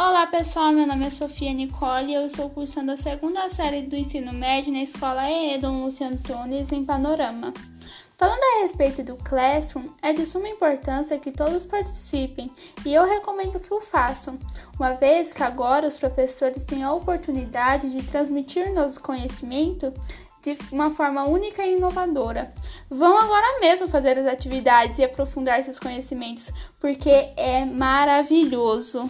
Olá pessoal, meu nome é Sofia Nicole e eu estou cursando a segunda série do ensino médio na escola EE Luciano Antunes em Panorama. Falando a respeito do Classroom, é de suma importância que todos participem e eu recomendo que o façam, uma vez que agora os professores têm a oportunidade de transmitir nosso conhecimento de uma forma única e inovadora. Vão agora mesmo fazer as atividades e aprofundar seus conhecimentos, porque é maravilhoso.